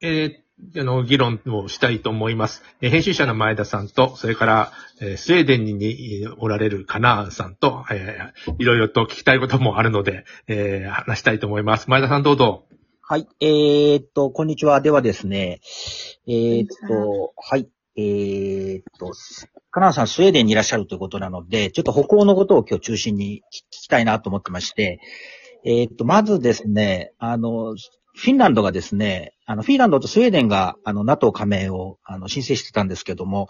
えー、あの、議論をしたいと思います。えー編集者の前田さんと、それから、えースウェーデンににおられるカナーンさんと、えーいろいろと聞きたいこともあるので、えー話したいと思います。前田さんどうぞ。はい。えーっと、こんにちは。ではですね、えーっと、はい。えーっと、カナダさん、スウェーデンにいらっしゃるということなので、ちょっと北欧のことを今日中心に聞きたいなと思ってまして、えーっと、まずですね、あの、フィンランドがですね、あの、フィンランドとスウェーデンが、あの、NATO 加盟を、あの、申請してたんですけども、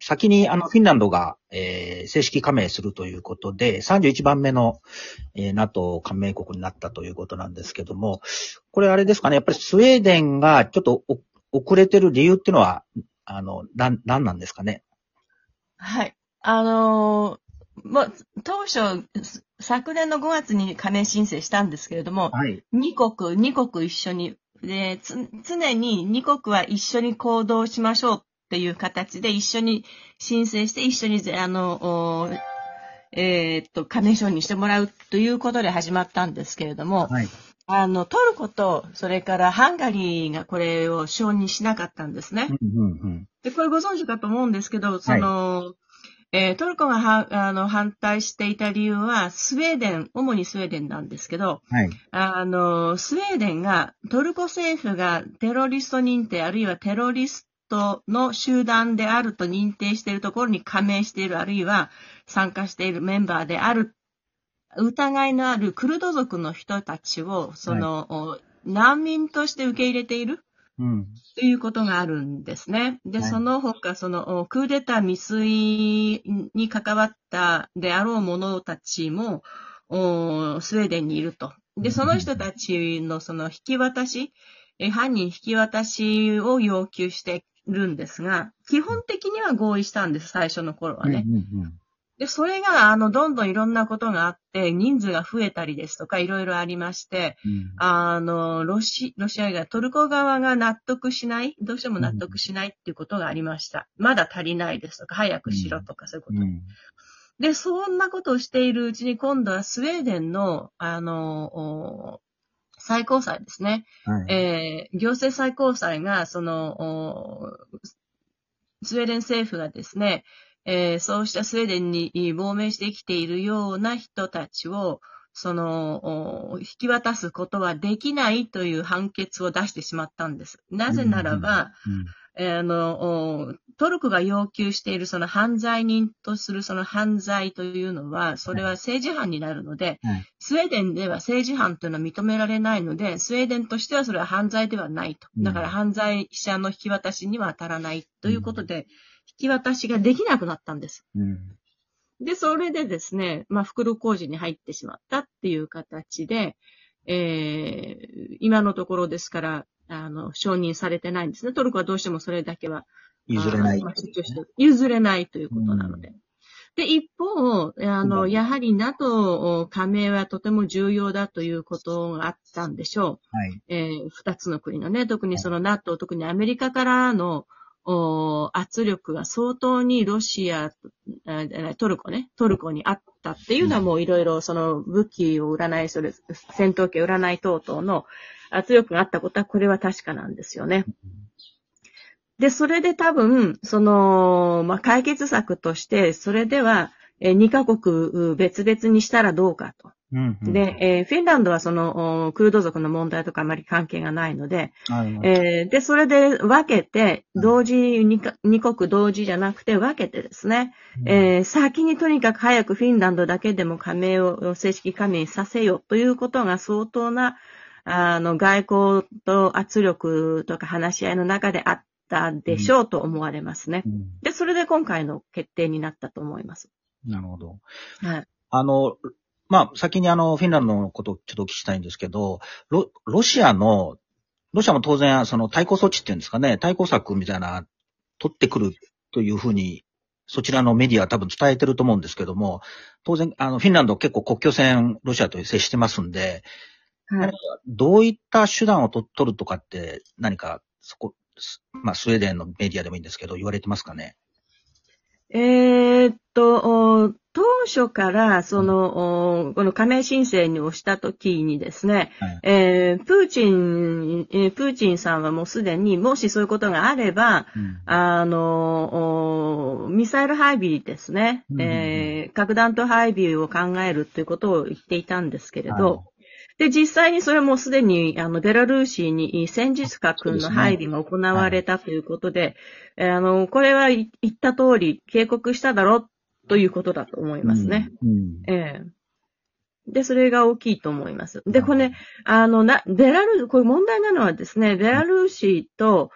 先に、あの、フィンランドが、えー正式加盟するということで、31番目の、えー NATO 加盟国になったということなんですけども、これあれですかね、やっぱりスウェーデンがちょっと遅れてる理由っていうのは、あの、なん、なんなんですかね？はい。あのーもう、当初、す昨年の5月に加盟申請したんですけれども、はい。2国、2国一緒に、で、つ常に2国は一緒に行動しましょうっていう形で一緒に申請して一緒にぜ、あの、おえーっと、加盟承認してもらうということで始まったんですけれども、はい。あの、トルコと、それからハンガリーがこれを承認しなかったんですね。うんうんうん。で、これご存知かと思うんですけど、その、えートルコがはあの反対していた理由は、スウェーデン、主にスウェーデンなんですけど、はい。あの、スウェーデンが、トルコ政府がテロリスト認定、あるいはテロリストの集団であると認定しているところに加盟している、あるいは参加しているメンバーである、疑いのあるクルド族の人たちを、その、お難民として受け入れている。うん。ということがあるんですね。で、はいその他、その、おクーデター未遂に関わったであろう者たちも、おスウェーデンにいると。で、その人たちのその引き渡し、え犯人引き渡しを要求してるんですが、基本的には合意したんです、最初の頃はね。うんうんで、それが、あの、どんどんいろんなことがあって、人数が増えたりですとか、いろいろありまして、うん。あの、ロシ、ロシアが、トルコ側が納得しない、どうしても納得しないっていうことがありました。まだ足りないですとか、早くしろとか、そういうこと。うん。で、そんなことをしているうちに、今度はスウェーデンの、あの、お最高裁ですね。はい。えー行政最高裁が、その、おスウェーデン政府がですね、えーそうしたスウェーデンに亡命してきているような人たちを、その、お引き渡すことはできないという判決を出してしまったんです。なぜならば、えーあの、おトルコが要求しているその犯罪人とするその犯罪というのは、それは政治犯になるので、はい。スウェーデンでは政治犯というのは認められないので、スウェーデンとしてはそれは犯罪ではないと。だから犯罪者の引き渡しには当たらないということで、引き渡しができなくなったんです。うん。で、それでですね、まあ、袋工事に入ってしまったっていう形で、えー今のところですから、あの、承認されてないんですね。トルコはどうしてもそれだけは譲れない譲れないということなので。で、一方、あの、うんやはり NATO 加盟はとても重要だということがあったんでしょはい。う。えー二つの国のね、特にその NATO、特にアメリカからのお圧力が相当にロシア、トルコね、トルコにあったっていうのはもういろいろその武器を売らない、それ、戦闘機を売らない等々の圧力があったことはこれは確かなんですよね。で、それで多分、その、まあ、解決策として、それでは、えー、2カ国別々にしたらどうかと。うんうん、で、えーフィンランドはその、おクルド族の問題とかあまり関係がないので、はいえーで、それで分けて、うん同時にか、二国同時じゃなくて分けてですね、えー先にとにかく早くフィンランドだけでも加盟を正式加盟させよということが相当な、あの、外交と圧力とか話し合いの中であったでしょうと思われますね。うんで、それで今回の決定になったと思います。なるほど。はい。あの、まあ、先にあの、フィンランドのことをちょっとお聞きしたいんですけど、ロ、ロシアの、ロシアも当然、その対抗措置っていうんですかね、対抗策みたいな、取ってくるというふうに、そちらのメディアは多分伝えてると思うんですけども、当然、あの、フィンランド結構国境線、ロシアと接してますんで、はい。どういった手段をと取るとかって、何か、そこ、すまあ、スウェーデンのメディアでもいいんですけど、言われてますかね？えーっと、初から、その、おこの加盟申請をしたときにですね、はい。えープーチン、えープーチンさんはもうすでに、もしそういうことがあれば、うん。あの、おミサイル配備ですね、うんえー核弾頭配備を考えるということを言っていたんですけれど、はい。で、実際にそれもすでに、あの、ベラルーシに戦術核の配備が行われたということで、えーあの、これは言った通り警告しただろうということだと思いますね。。うん。ええで、それが大きいと思います。で、これね、あの、な、ベラルー、これ問題なのはですね、ベラルーシと、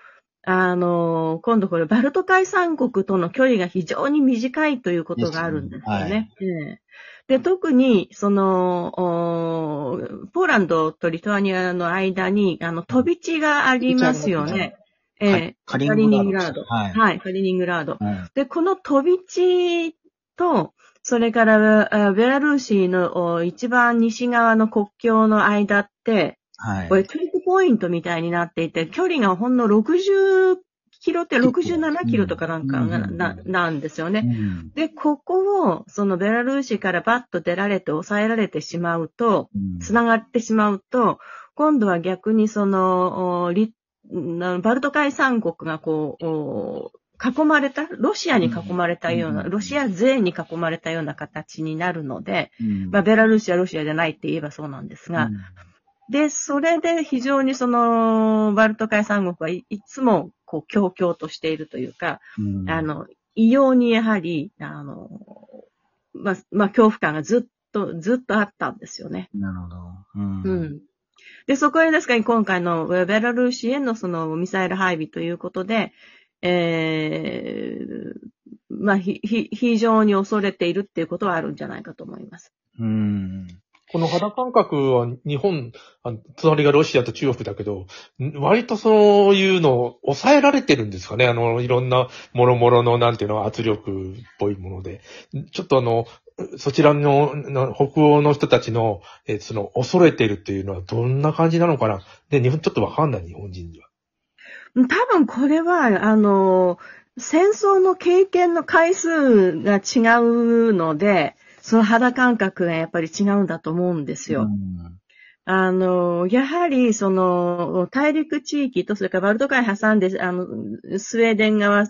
あの、今度これ、バルト海三国との距離が非常に短いということがあるんですよね。ええで、特に、その、おポーランドとリトアニアの間に、あの、飛び地がありますよね。ええカカリニングラード。はい。はい、カリニングラード。はい。で、この飛び地と、それから、あベラルーシのお一番西側の国境の間って、はい。これクリックポイントみたいになっていて、距離がほんの60キロって67キロとかなんかがうんななんですよね。うんで、ここを、そのベラルーシからバッと出られて抑えられてしまうと、うんつながってしまうと、今度は逆にその、バルト海三国がこう、お囲まれた、ロシアに囲まれたような、うんロシア勢に囲まれたような形になるので、うんまあ、ベラルーシはロシアじゃないって言えばそうなんですが、で、それで非常にその、バルト海三国はいいつも、こう、強々としているというか、うんあ、の、異様にやはり、あの、まあ、まあ、恐怖感がずっと、ずっとあったんですよね。なるほど。うんうん。で、そこでですから今回のベラルーシへのそのミサイル配備ということで、えー、まあ、ひ、ひ、非常に恐れているっていうことはあるんじゃないかと思います。うん。この肌感覚は日本、あの隣がロシアと中国だけど、割とそういうのを抑えられてるんですかねあの、いろんな諸々のなんていうの圧力っぽいもので。ちょっとあの、そちらの北欧の人たちの、えその恐れてるっていうのはどんな感じなのかなで、日本ちょっとわかんない、日本人には。多分これは、あの、戦争の経験の回数が違うので、その肌感覚がやっぱり違うんだと思うんですよ。うんあの、やはり、その、大陸地域と、それからバルト海挟んで、あの、スウェーデン側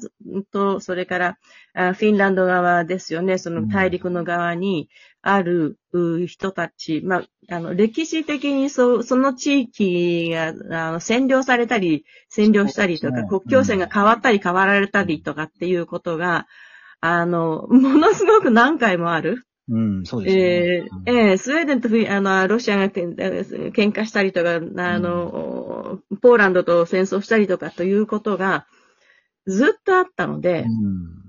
と、それから、あフィンランド側ですよね、その大陸の側にあるう人たち、まあ、あの、歴史的にそ、その地域が、あの、占領されたり、占領したりとか、ね。国境線が変わったり変わられたりとかっていうことが、あの、ものすごく何回もある。うん、そうですえね。ーえースウェーデンとフィあの、ロシアがけん喧嘩したりとか、あの、ポーランドと戦争したりとかということがずっとあったので、うん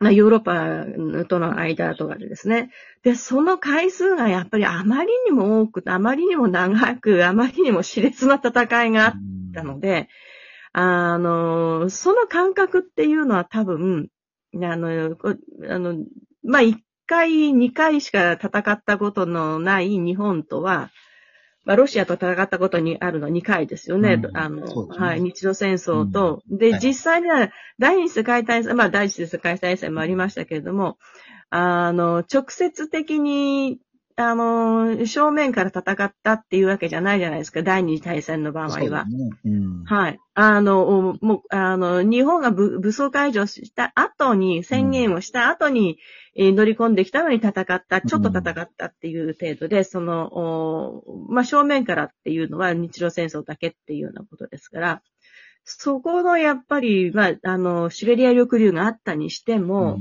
まあ、ヨーロッパとの間とかでですね。で、その回数がやっぱりあまりにも多く、あまりにも長く、あまりにも熾烈な戦いがあったので、あの、その感覚っていうのは多分、あの、こあの、まあ、1回、2回しか戦ったことのない日本とは、まあ、ロシアと戦ったことにあるのは2回ですよね。うん。あの、ね。はい、日露戦争と、で、はい。実際には第二次世界大戦、まあ、第一次世界大戦もありましたけれども、あの、直接的に、あの、正面から戦ったっていうわけじゃないじゃないですか、第二次大戦の場合は。ね。うん。はい。あの、もう、あの、日本が武武装解除した後に、宣言をした後に、えー乗り込んできたのに戦った、ちょっと戦ったっていう程度で、その、おまあ、正面からっていうのは日露戦争だけっていうようなことですから、そこのやっぱり、まあ、あの、シベリア抑留があったにしても、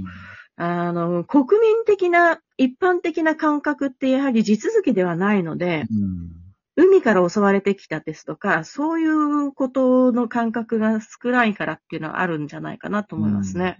あの、国民的な、一般的な感覚ってやはり地続きではないので、うん海から襲われてきたですとか、そういうことの感覚が少ないからっていうのはあるんじゃないかなと思いますね。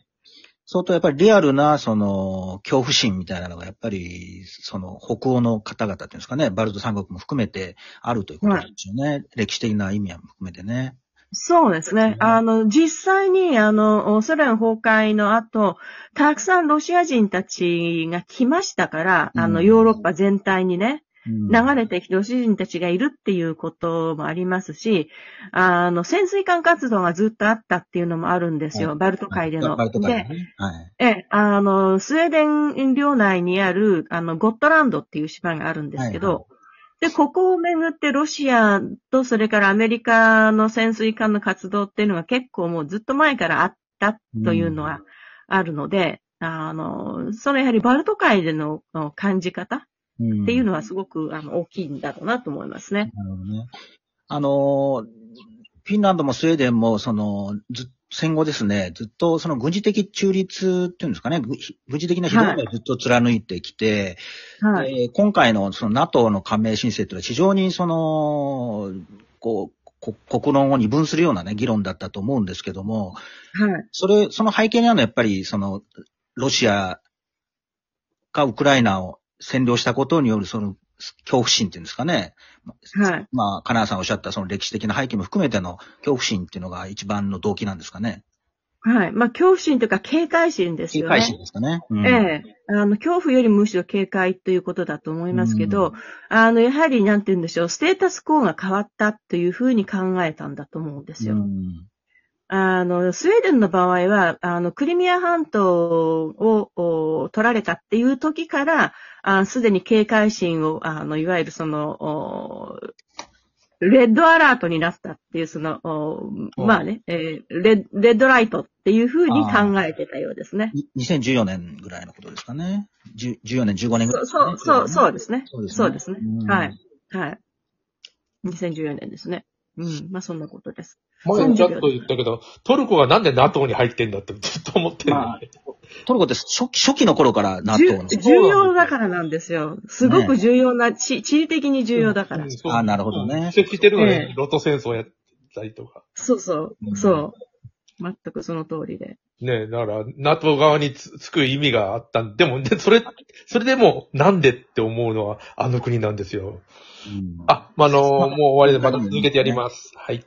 相当やっぱりリアルな、その、恐怖心みたいなのが、やっぱり、その、北欧の方々っていうんですかね、バルト三国も含めてあるということなんですよね。歴史的な意味は含めてね。そうですね。あの、実際に、あの、ソ連崩壊の後、たくさんロシア人たちが来ましたから、あの、うんヨーロッパ全体にね。流れてきてロシア人たちがいるっていうこともありますし、あの、潜水艦活動がずっとあったっていうのもあるんですよ、はいバルト海での。バルト海でで、ね。はい。ええ、あの、スウェーデン領内にある、あの、ゴットランドっていう島があるんですけど、はいはで、ここをめぐってロシアとそれからアメリカの潜水艦の活動っていうのが結構もうずっと前からあったというのはあるので、あの、そのやはりバルト海でのの感じ方うんっていうのはすごく、あの大きいんだろうなと思いますね。なるほどね。あのー、フィンランドもスウェーデンも、その、ず戦後ですね、ずっとその軍事的中立っていうんですかね、ぐ軍事的な指導をずっと貫いてきて、はい。で今回のその NATO の加盟申請というのは非常にその、こう、こ国論を二分するようなね、議論だったと思うんですけども、はい。それ、その背景にあるのはやっぱり、その、ロシアがウクライナを占領したことによるその恐怖心っていうんですかね。はい。まあ、金谷さんおっしゃったその歴史的な背景も含めての恐怖心っていうのが一番の動機なんですかね。はい。まあ、恐怖心というか警戒心ですよね。警戒心ですかね。うんええ。あの、恐怖よりむしろ警戒ということだと思いますけど、あの、やはり、なんて言うんでしょう、ステータスコーが変わったというふうに考えたんだと思うんですよ。うんあの、スウェーデンの場合は、あの、クリミア半島をお取られたっていう時から、あすでに警戒心を、あの、いわゆるその、おレッドアラートになったっていう、その、おまあね、えーレッ、レッドライトっていうふうに考えてたようですね。に2014年ぐらいのことですかね。10 14年、15年ぐらそ、いうですかね、そう、そう、そうですね。そうですねそうですねうん。はい。はい。2014年ですね。うん。まあ、そんなことです。前ちょっと言ったけど、トルコがなんで NATO に入ってんだってずっと思ってるんだよね。トルコって初期初期の頃から重 NATO の？重要だからなんですよ。すごく重要な、地地理的に重要だから。うんそうあなるほどね移籍してるのえに、ロト戦争やったりとか。そうそうう、んそう。全くその通りで。ねだから、NATO 側につつく意味があったんでも、で、それ、それでも、なんでって思うのは、あの国なんですよ。うんあ、まあ、あの、もう終わりでまた続けてやります。はい。